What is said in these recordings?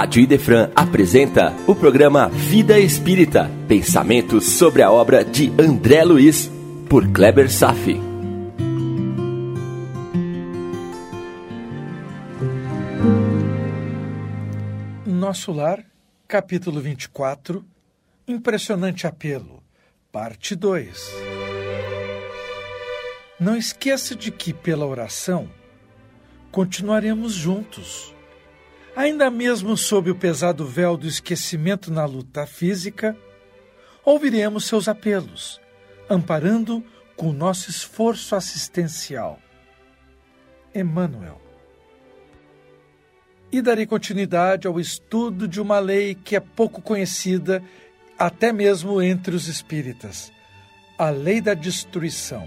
Rádio Idefran apresenta o programa Vida Espírita, pensamentos sobre a obra de André Luiz, por Kleber Safi. Nosso Lar, capítulo 24, Impressionante Apelo, parte 2. Não esqueça de que, pela oração, continuaremos juntos. Ainda mesmo sob o pesado véu do esquecimento na luta física, ouviremos seus apelos, amparando com nosso esforço assistencial. Emmanuel. E darei continuidade ao estudo de uma lei que é pouco conhecida, até mesmo entre os espíritas: a lei da destruição.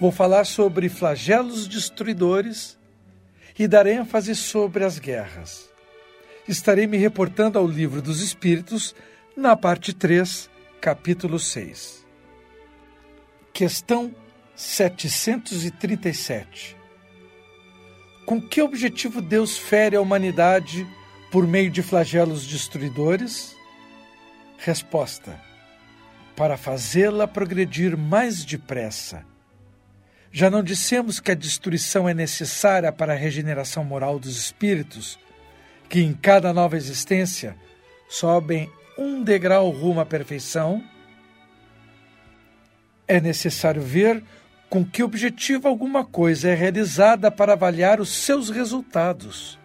Vou falar sobre flagelos destruidores e dar ênfase sobre as guerras. Estarei me reportando ao Livro dos Espíritos, na parte 3, capítulo 6. Questão 737. Com que objetivo Deus fere a humanidade por meio de flagelos destruidores? Resposta: Para fazê-la progredir mais depressa já não dissemos que a destruição é necessária para a regeneração moral dos espíritos, que em cada nova existência sobem um degrau rumo à perfeição? É necessário ver com que objetivo alguma coisa é realizada para avaliar os seus resultados.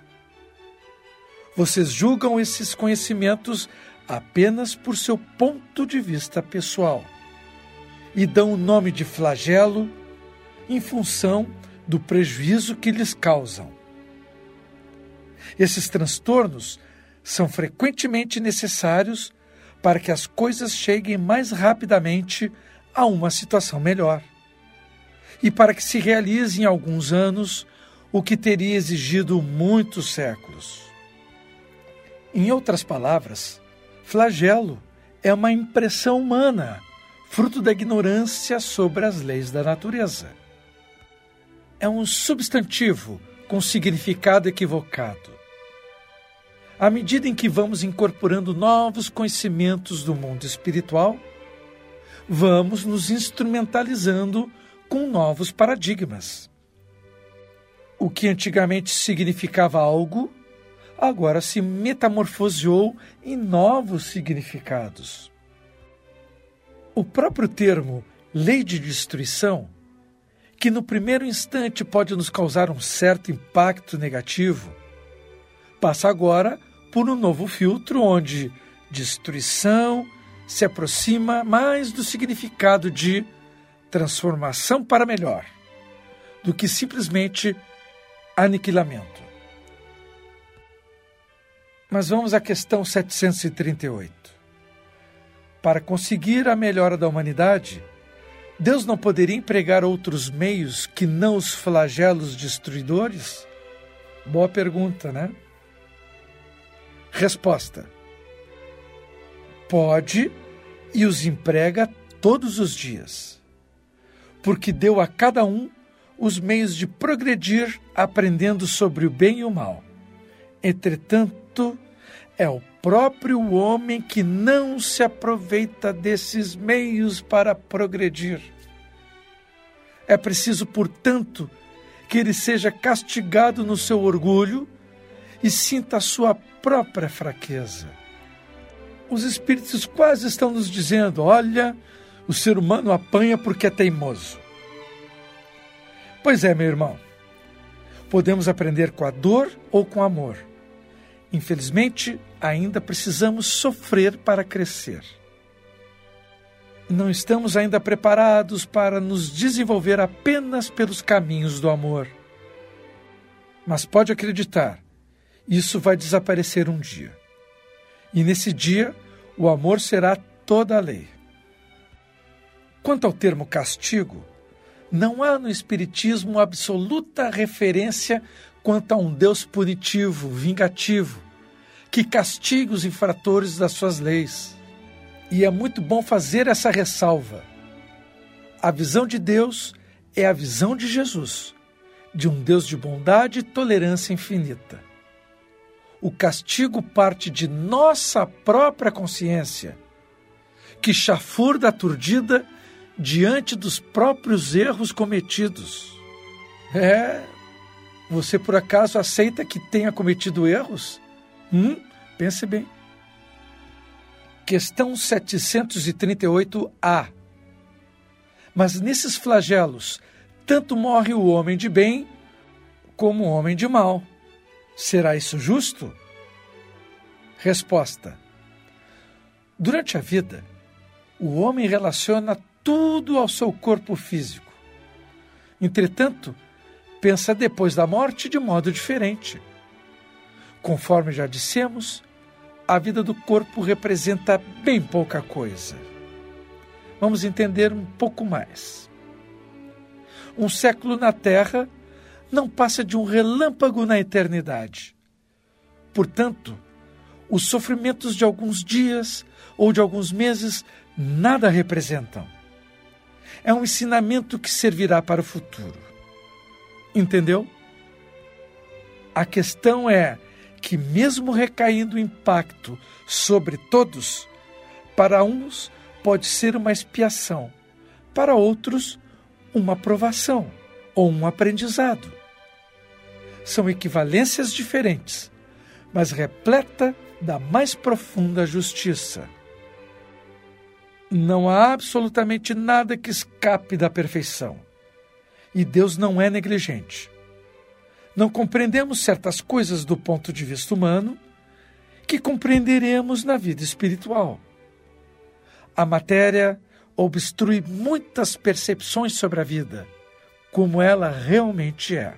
Vocês julgam esses conhecimentos apenas por seu ponto de vista pessoal e dão o nome de flagelo em função do prejuízo que lhes causam. Esses transtornos são frequentemente necessários para que as coisas cheguem mais rapidamente a uma situação melhor e para que se realize em alguns anos o que teria exigido muitos séculos. Em outras palavras, flagelo é uma impressão humana, fruto da ignorância sobre as leis da natureza é um substantivo com significado equivocado. À medida em que vamos incorporando novos conhecimentos do mundo espiritual, vamos nos instrumentalizando com novos paradigmas. O que antigamente significava algo, agora se metamorfoseou em novos significados. O próprio termo lei de destruição que no primeiro instante pode nos causar um certo impacto negativo, passa agora por um novo filtro onde destruição se aproxima mais do significado de transformação para melhor do que simplesmente aniquilamento. Mas vamos à questão 738. Para conseguir a melhora da humanidade, Deus não poderia empregar outros meios que não os flagelos destruidores? Boa pergunta, né? Resposta: Pode e os emprega todos os dias, porque deu a cada um os meios de progredir aprendendo sobre o bem e o mal. Entretanto, é o próprio homem que não se aproveita desses meios para progredir. É preciso, portanto, que ele seja castigado no seu orgulho e sinta a sua própria fraqueza. Os espíritos quase estão nos dizendo: olha, o ser humano apanha porque é teimoso. Pois é, meu irmão. Podemos aprender com a dor ou com amor. Infelizmente, ainda precisamos sofrer para crescer. Não estamos ainda preparados para nos desenvolver apenas pelos caminhos do amor. Mas pode acreditar, isso vai desaparecer um dia. E nesse dia, o amor será toda a lei. Quanto ao termo castigo, não há no Espiritismo absoluta referência quanto a um Deus punitivo, vingativo, que castiga os infratores das suas leis. E é muito bom fazer essa ressalva. A visão de Deus é a visão de Jesus, de um Deus de bondade e tolerância infinita. o castigo parte de nossa própria consciência, que chafurda aturdida diante dos próprios erros cometidos. É. Você por acaso aceita que tenha cometido erros? Hum? Pense bem. Questão 738A. Mas nesses flagelos, tanto morre o homem de bem como o homem de mal. Será isso justo? Resposta: Durante a vida, o homem relaciona tudo ao seu corpo físico. Entretanto, pensa depois da morte de modo diferente. Conforme já dissemos, a vida do corpo representa bem pouca coisa. Vamos entender um pouco mais. Um século na Terra não passa de um relâmpago na eternidade. Portanto, os sofrimentos de alguns dias ou de alguns meses nada representam. É um ensinamento que servirá para o futuro. Entendeu? A questão é que, mesmo recaindo o impacto sobre todos, para uns pode ser uma expiação, para outros, uma aprovação ou um aprendizado. São equivalências diferentes, mas repleta da mais profunda justiça. Não há absolutamente nada que escape da perfeição. E Deus não é negligente. Não compreendemos certas coisas do ponto de vista humano que compreenderemos na vida espiritual. A matéria obstrui muitas percepções sobre a vida, como ela realmente é.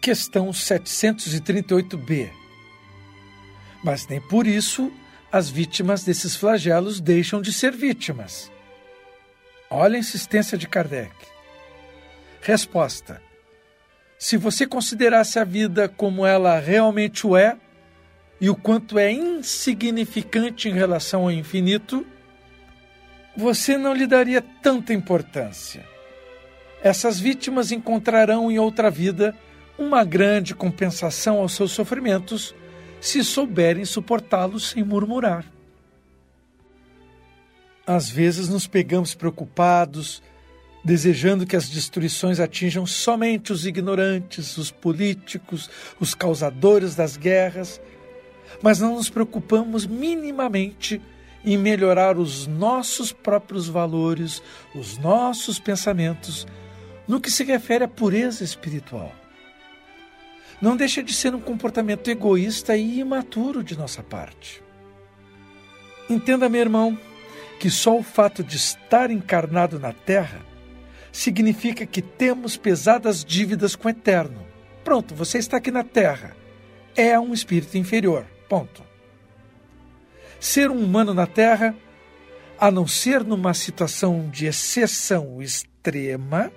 Questão 738b. Mas nem por isso as vítimas desses flagelos deixam de ser vítimas. Olha a insistência de Kardec. Resposta: Se você considerasse a vida como ela realmente o é, e o quanto é insignificante em relação ao infinito, você não lhe daria tanta importância. Essas vítimas encontrarão em outra vida uma grande compensação aos seus sofrimentos se souberem suportá-los sem murmurar. Às vezes nos pegamos preocupados, desejando que as destruições atinjam somente os ignorantes, os políticos, os causadores das guerras, mas não nos preocupamos minimamente em melhorar os nossos próprios valores, os nossos pensamentos, no que se refere à pureza espiritual não deixa de ser um comportamento egoísta e imaturo de nossa parte. Entenda, meu irmão, que só o fato de estar encarnado na Terra significa que temos pesadas dívidas com o Eterno. Pronto, você está aqui na Terra. É um espírito inferior. Ponto. Ser um humano na Terra, a não ser numa situação de exceção extrema,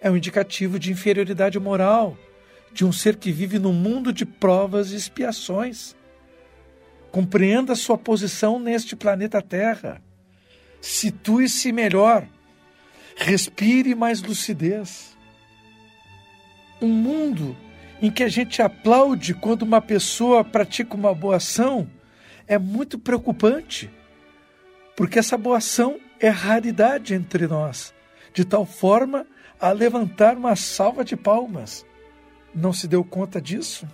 é um indicativo de inferioridade moral de um ser que vive num mundo de provas e expiações. Compreenda sua posição neste planeta Terra. Situe-se melhor. Respire mais lucidez. Um mundo em que a gente aplaude quando uma pessoa pratica uma boa ação é muito preocupante, porque essa boa ação é raridade entre nós, de tal forma a levantar uma salva de palmas não se deu conta disso?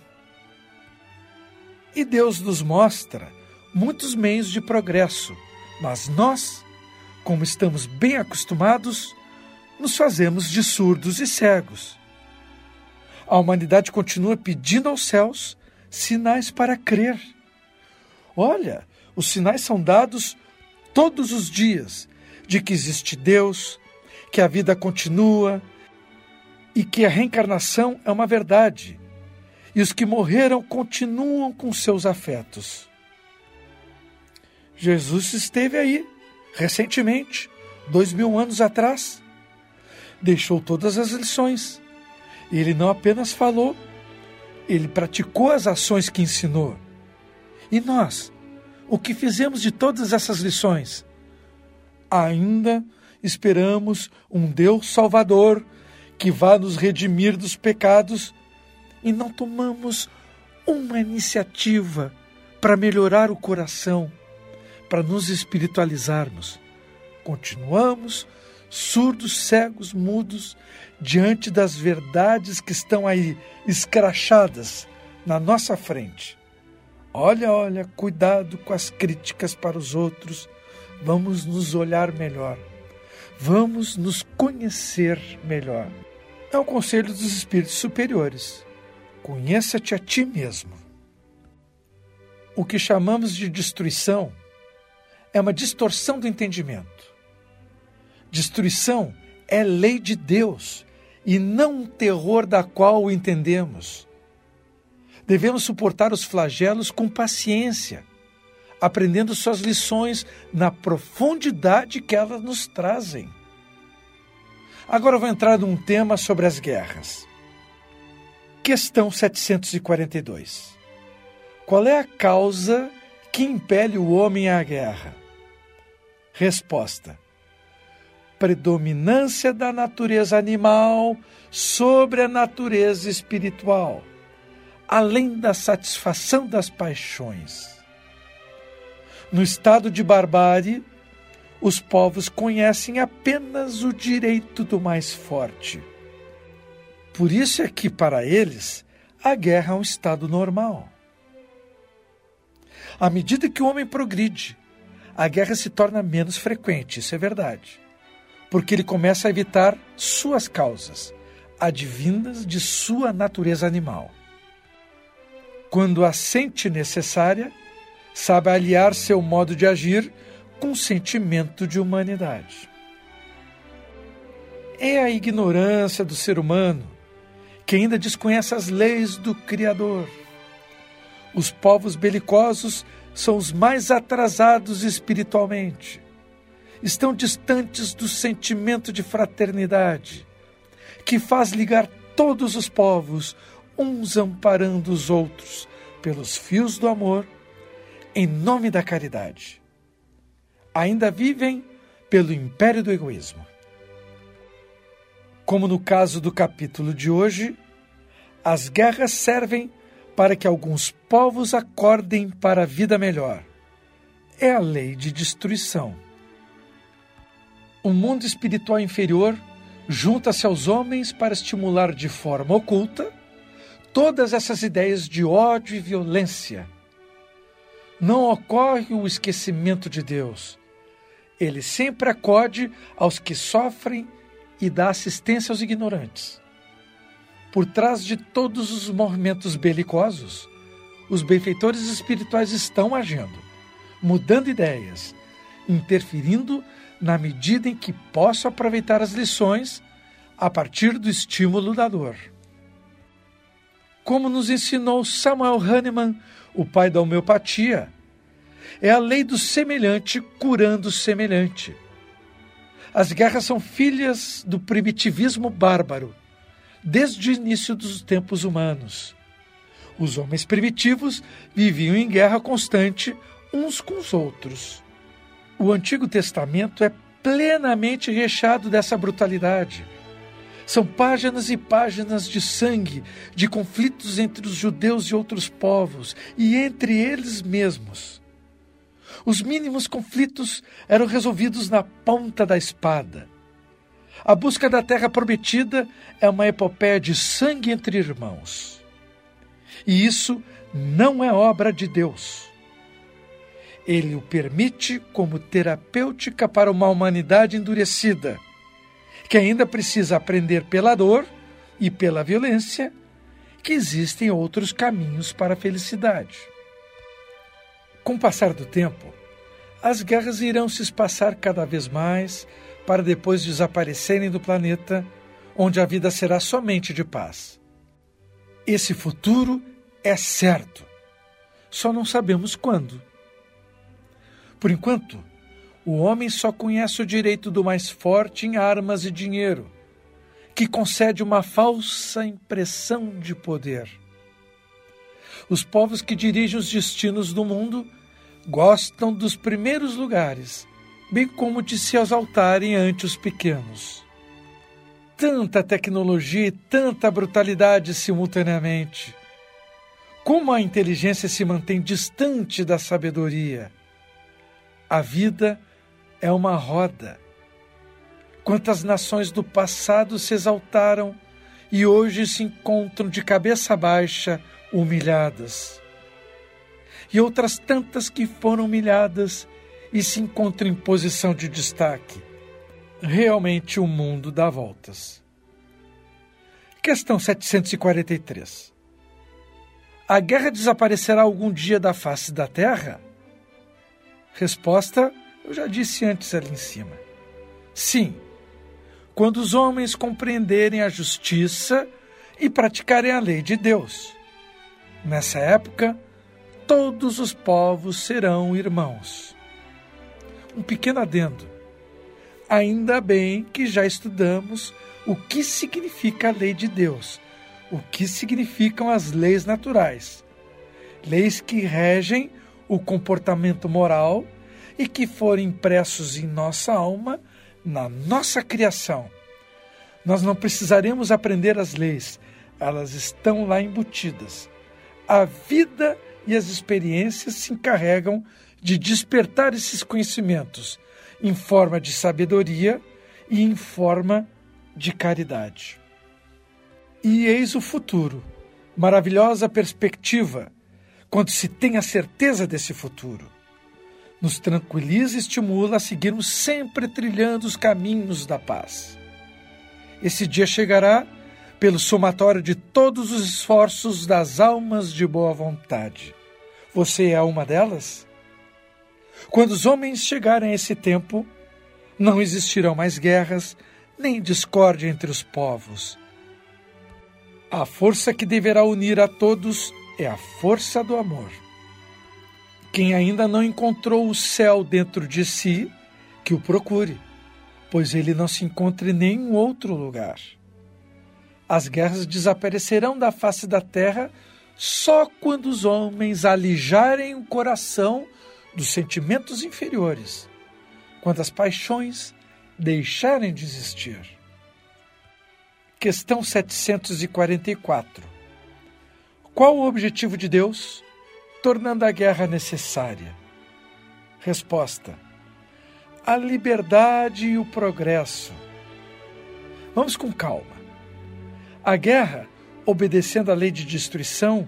E Deus nos mostra muitos meios de progresso, mas nós, como estamos bem acostumados, nos fazemos de surdos e cegos. A humanidade continua pedindo aos céus sinais para crer. Olha, os sinais são dados todos os dias de que existe Deus, que a vida continua, e que a reencarnação é uma verdade e os que morreram continuam com seus afetos. Jesus esteve aí, recentemente, dois mil anos atrás. Deixou todas as lições. Ele não apenas falou, ele praticou as ações que ensinou. E nós, o que fizemos de todas essas lições? Ainda esperamos um Deus Salvador que vá nos redimir dos pecados e não tomamos uma iniciativa para melhorar o coração, para nos espiritualizarmos. Continuamos surdos, cegos, mudos, diante das verdades que estão aí escrachadas na nossa frente. Olha, olha, cuidado com as críticas para os outros. Vamos nos olhar melhor. Vamos nos conhecer melhor. É o conselho dos espíritos superiores. Conheça-te a ti mesmo. O que chamamos de destruição é uma distorção do entendimento. Destruição é lei de Deus e não um terror da qual o entendemos. Devemos suportar os flagelos com paciência, aprendendo suas lições na profundidade que elas nos trazem. Agora vou entrar num tema sobre as guerras. Questão 742. Qual é a causa que impele o homem à guerra? Resposta: predominância da natureza animal sobre a natureza espiritual, além da satisfação das paixões. No estado de barbárie, os povos conhecem apenas o direito do mais forte. Por isso é que, para eles, a guerra é um estado normal. À medida que o homem progride, a guerra se torna menos frequente, isso é verdade porque ele começa a evitar suas causas, advindas de sua natureza animal. Quando a sente necessária, sabe aliar seu modo de agir com um sentimento de humanidade. É a ignorância do ser humano que ainda desconhece as leis do Criador. Os povos belicosos são os mais atrasados espiritualmente estão distantes do sentimento de fraternidade, que faz ligar todos os povos, uns amparando os outros, pelos fios do amor, em nome da caridade. Ainda vivem pelo império do egoísmo. Como no caso do capítulo de hoje, as guerras servem para que alguns povos acordem para a vida melhor. É a lei de destruição o mundo espiritual inferior junta-se aos homens para estimular de forma oculta todas essas ideias de ódio e violência. Não ocorre o esquecimento de Deus. Ele sempre acode aos que sofrem e dá assistência aos ignorantes. Por trás de todos os movimentos belicosos, os benfeitores espirituais estão agindo, mudando ideias, interferindo na medida em que posso aproveitar as lições a partir do estímulo da dor. Como nos ensinou Samuel Hahnemann, o pai da homeopatia, é a lei do semelhante curando o semelhante. As guerras são filhas do primitivismo bárbaro, desde o início dos tempos humanos. Os homens primitivos viviam em guerra constante uns com os outros. O Antigo Testamento é plenamente recheado dessa brutalidade. São páginas e páginas de sangue, de conflitos entre os judeus e outros povos, e entre eles mesmos. Os mínimos conflitos eram resolvidos na ponta da espada. A busca da terra prometida é uma epopeia de sangue entre irmãos. E isso não é obra de Deus. Ele o permite como terapêutica para uma humanidade endurecida, que ainda precisa aprender pela dor e pela violência que existem outros caminhos para a felicidade. Com o passar do tempo, as guerras irão se espaçar cada vez mais para depois desaparecerem do planeta, onde a vida será somente de paz. Esse futuro é certo, só não sabemos quando. Por enquanto, o homem só conhece o direito do mais forte em armas e dinheiro, que concede uma falsa impressão de poder. Os povos que dirigem os destinos do mundo gostam dos primeiros lugares, bem como de se exaltarem ante os pequenos. Tanta tecnologia e tanta brutalidade simultaneamente. Como a inteligência se mantém distante da sabedoria? A vida é uma roda. Quantas nações do passado se exaltaram e hoje se encontram de cabeça baixa, humilhadas. E outras tantas que foram humilhadas e se encontram em posição de destaque. Realmente o mundo dá voltas. Questão 743. A guerra desaparecerá algum dia da face da Terra? Resposta: eu já disse antes ali em cima. Sim, quando os homens compreenderem a justiça e praticarem a lei de Deus. Nessa época, todos os povos serão irmãos. Um pequeno adendo. Ainda bem que já estudamos o que significa a lei de Deus, o que significam as leis naturais, leis que regem o comportamento moral e que foram impressos em nossa alma na nossa criação. Nós não precisaremos aprender as leis, elas estão lá embutidas. A vida e as experiências se encarregam de despertar esses conhecimentos em forma de sabedoria e em forma de caridade. E eis o futuro, maravilhosa perspectiva, quando se tem a certeza desse futuro nos tranquiliza e estimula a seguirmos sempre trilhando os caminhos da paz. Esse dia chegará pelo somatório de todos os esforços das almas de boa vontade. Você é uma delas? Quando os homens chegarem a esse tempo, não existirão mais guerras, nem discórdia entre os povos. A força que deverá unir a todos é a força do amor. Quem ainda não encontrou o céu dentro de si, que o procure, pois ele não se encontra em nenhum outro lugar. As guerras desaparecerão da face da terra só quando os homens alijarem o coração dos sentimentos inferiores, quando as paixões deixarem de existir. Questão 744. Qual o objetivo de Deus tornando a guerra necessária? Resposta: a liberdade e o progresso. Vamos com calma. A guerra, obedecendo à lei de destruição,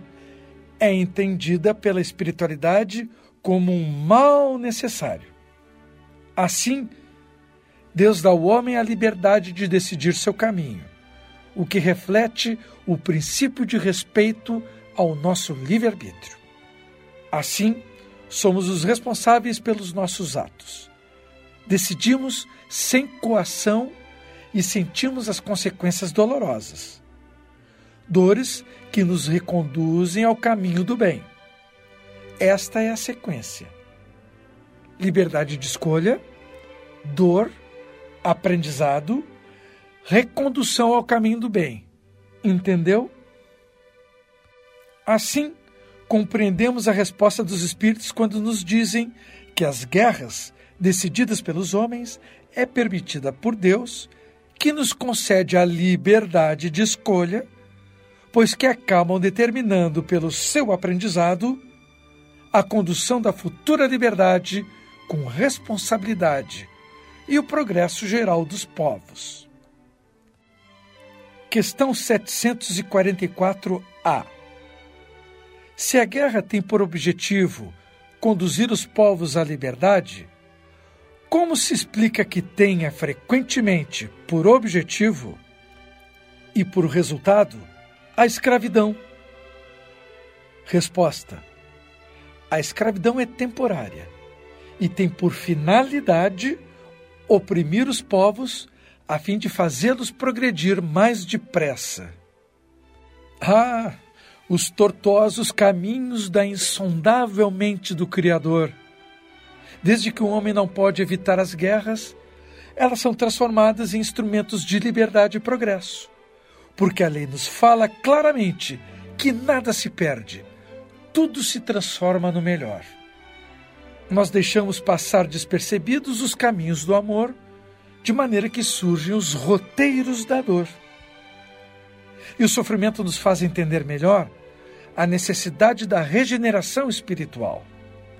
é entendida pela espiritualidade como um mal necessário. Assim, Deus dá ao homem a liberdade de decidir seu caminho, o que reflete o princípio de respeito ao nosso livre-arbítrio. Assim, somos os responsáveis pelos nossos atos. Decidimos sem coação e sentimos as consequências dolorosas. Dores que nos reconduzem ao caminho do bem. Esta é a sequência: liberdade de escolha, dor, aprendizado, recondução ao caminho do bem. Entendeu? Assim, compreendemos a resposta dos espíritos quando nos dizem que as guerras decididas pelos homens é permitida por Deus, que nos concede a liberdade de escolha, pois que acabam determinando pelo seu aprendizado a condução da futura liberdade com responsabilidade e o progresso geral dos povos. Questão 744-A se a guerra tem por objetivo conduzir os povos à liberdade, como se explica que tenha frequentemente por objetivo e por resultado a escravidão? Resposta: A escravidão é temporária e tem por finalidade oprimir os povos a fim de fazê-los progredir mais depressa. Ah, os tortuosos caminhos da insondável mente do Criador. Desde que o homem não pode evitar as guerras, elas são transformadas em instrumentos de liberdade e progresso. Porque a lei nos fala claramente que nada se perde, tudo se transforma no melhor. Nós deixamos passar despercebidos os caminhos do amor, de maneira que surgem os roteiros da dor. E o sofrimento nos faz entender melhor a necessidade da regeneração espiritual.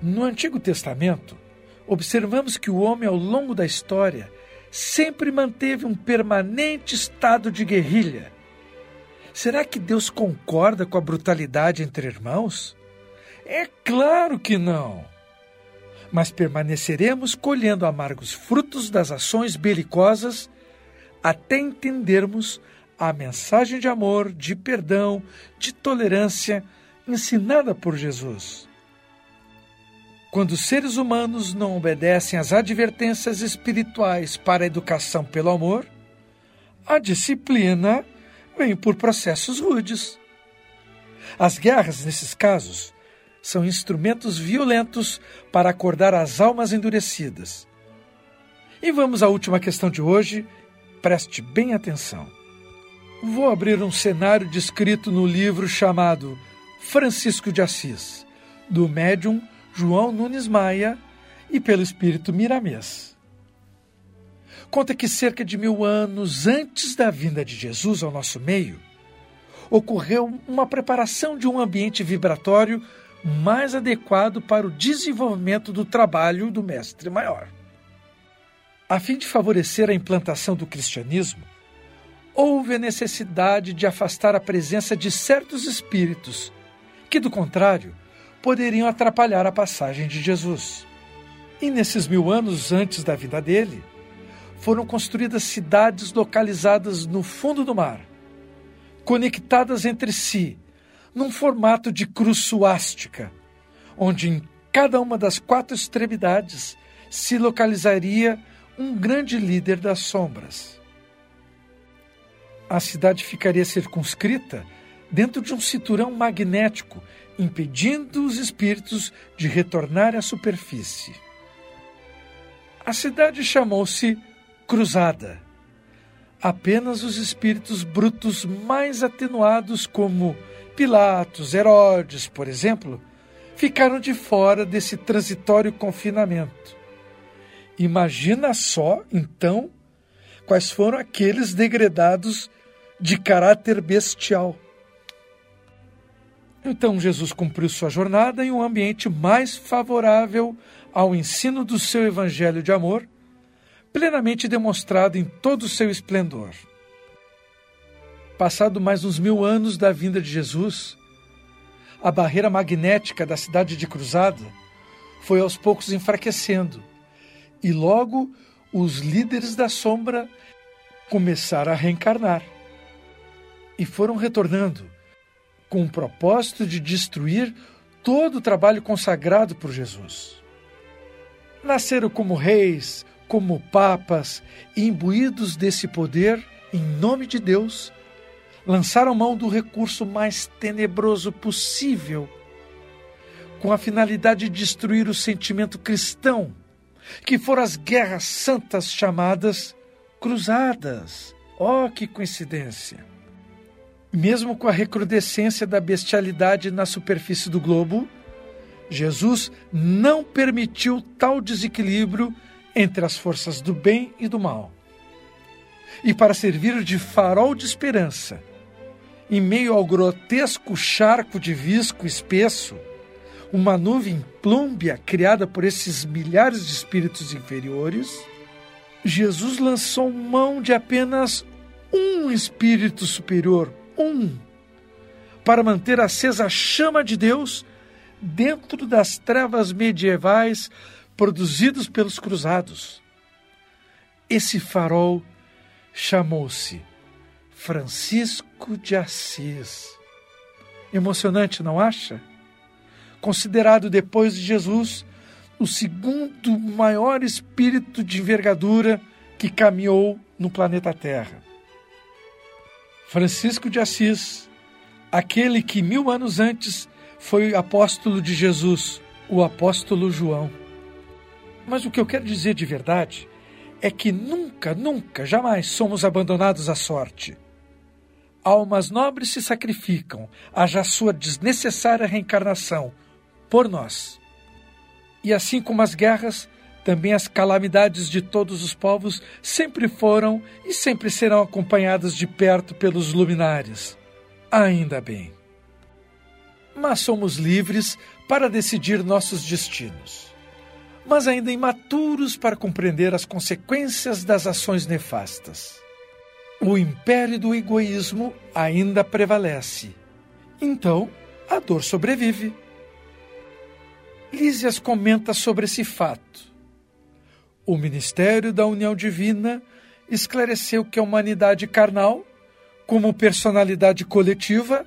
No Antigo Testamento, observamos que o homem, ao longo da história, sempre manteve um permanente estado de guerrilha. Será que Deus concorda com a brutalidade entre irmãos? É claro que não. Mas permaneceremos colhendo amargos frutos das ações belicosas até entendermos a mensagem de amor, de perdão, de tolerância ensinada por Jesus. Quando os seres humanos não obedecem às advertências espirituais para a educação pelo amor, a disciplina vem por processos rudes. As guerras, nesses casos, são instrumentos violentos para acordar as almas endurecidas. E vamos à última questão de hoje, preste bem atenção. Vou abrir um cenário descrito no livro chamado Francisco de Assis, do médium João Nunes Maia e pelo espírito Miramês. Conta que cerca de mil anos antes da vinda de Jesus ao nosso meio, ocorreu uma preparação de um ambiente vibratório mais adequado para o desenvolvimento do trabalho do Mestre Maior. A fim de favorecer a implantação do cristianismo, houve a necessidade de afastar a presença de certos espíritos que, do contrário, poderiam atrapalhar a passagem de Jesus. E nesses mil anos antes da vida dele, foram construídas cidades localizadas no fundo do mar, conectadas entre si, num formato de cruz suástica, onde em cada uma das quatro extremidades se localizaria um grande líder das sombras. A cidade ficaria circunscrita dentro de um cinturão magnético impedindo os espíritos de retornar à superfície. A cidade chamou-se Cruzada. Apenas os espíritos brutos mais atenuados, como Pilatos, Herodes, por exemplo, ficaram de fora desse transitório confinamento. Imagina só, então, quais foram aqueles degredados de caráter bestial. Então Jesus cumpriu sua jornada em um ambiente mais favorável ao ensino do seu evangelho de amor, plenamente demonstrado em todo o seu esplendor. Passado mais uns mil anos da vinda de Jesus, a barreira magnética da cidade de Cruzada foi aos poucos enfraquecendo, e logo os líderes da sombra começaram a reencarnar. E foram retornando com o propósito de destruir todo o trabalho consagrado por Jesus. Nasceram como reis, como papas, imbuídos desse poder, em nome de Deus, lançaram mão do recurso mais tenebroso possível, com a finalidade de destruir o sentimento cristão, que foram as guerras santas chamadas cruzadas. Oh, que coincidência! Mesmo com a recrudescência da bestialidade na superfície do globo, Jesus não permitiu tal desequilíbrio entre as forças do bem e do mal. E para servir de farol de esperança, em meio ao grotesco charco de visco espesso, uma nuvem plúmbia criada por esses milhares de espíritos inferiores, Jesus lançou mão de apenas um espírito superior, um para manter acesa a chama de Deus dentro das trevas medievais produzidos pelos cruzados. Esse farol chamou-se Francisco de Assis. Emocionante, não acha? Considerado depois de Jesus o segundo maior espírito de envergadura que caminhou no planeta Terra. Francisco de Assis, aquele que mil anos antes foi apóstolo de Jesus, o apóstolo João. Mas o que eu quero dizer de verdade é que nunca, nunca, jamais somos abandonados à sorte. Almas nobres se sacrificam, haja sua desnecessária reencarnação, por nós. E assim como as guerras, também as calamidades de todos os povos sempre foram e sempre serão acompanhadas de perto pelos luminares. Ainda bem. mas somos livres para decidir nossos destinos. Mas ainda imaturos para compreender as consequências das ações nefastas. O império do egoísmo ainda prevalece. Então, a dor sobrevive. Lísias comenta sobre esse fato. O ministério da união divina esclareceu que a humanidade carnal, como personalidade coletiva,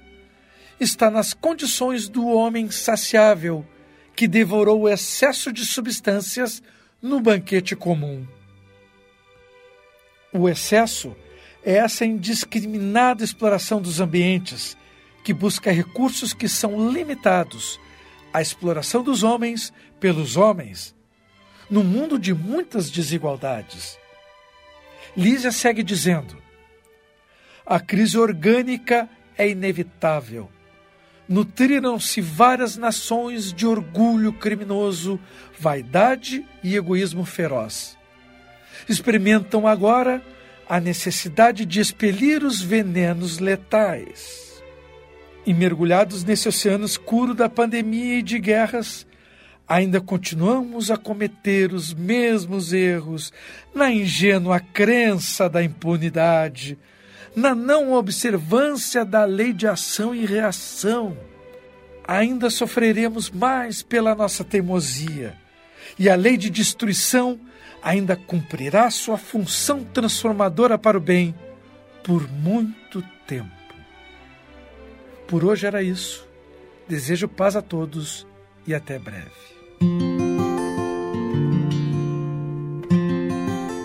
está nas condições do homem saciável que devorou o excesso de substâncias no banquete comum. O excesso é essa indiscriminada exploração dos ambientes que busca recursos que são limitados à exploração dos homens pelos homens, num mundo de muitas desigualdades. Lísia segue dizendo: a crise orgânica é inevitável. Nutriram-se várias nações de orgulho criminoso, vaidade e egoísmo feroz. Experimentam agora a necessidade de expelir os venenos letais. E mergulhados nesse oceano escuro da pandemia e de guerras, ainda continuamos a cometer os mesmos erros na ingênua crença da impunidade, na não observância da lei de ação e reação. Ainda sofreremos mais pela nossa teimosia, e a lei de destruição ainda cumprirá sua função transformadora para o bem por muito tempo. Por hoje era isso. Desejo paz a todos e até breve.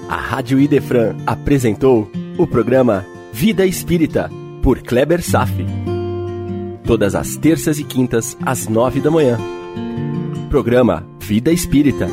A Rádio Idefran apresentou o programa Vida Espírita, por Kleber Safi. Todas as terças e quintas, às nove da manhã. Programa Vida Espírita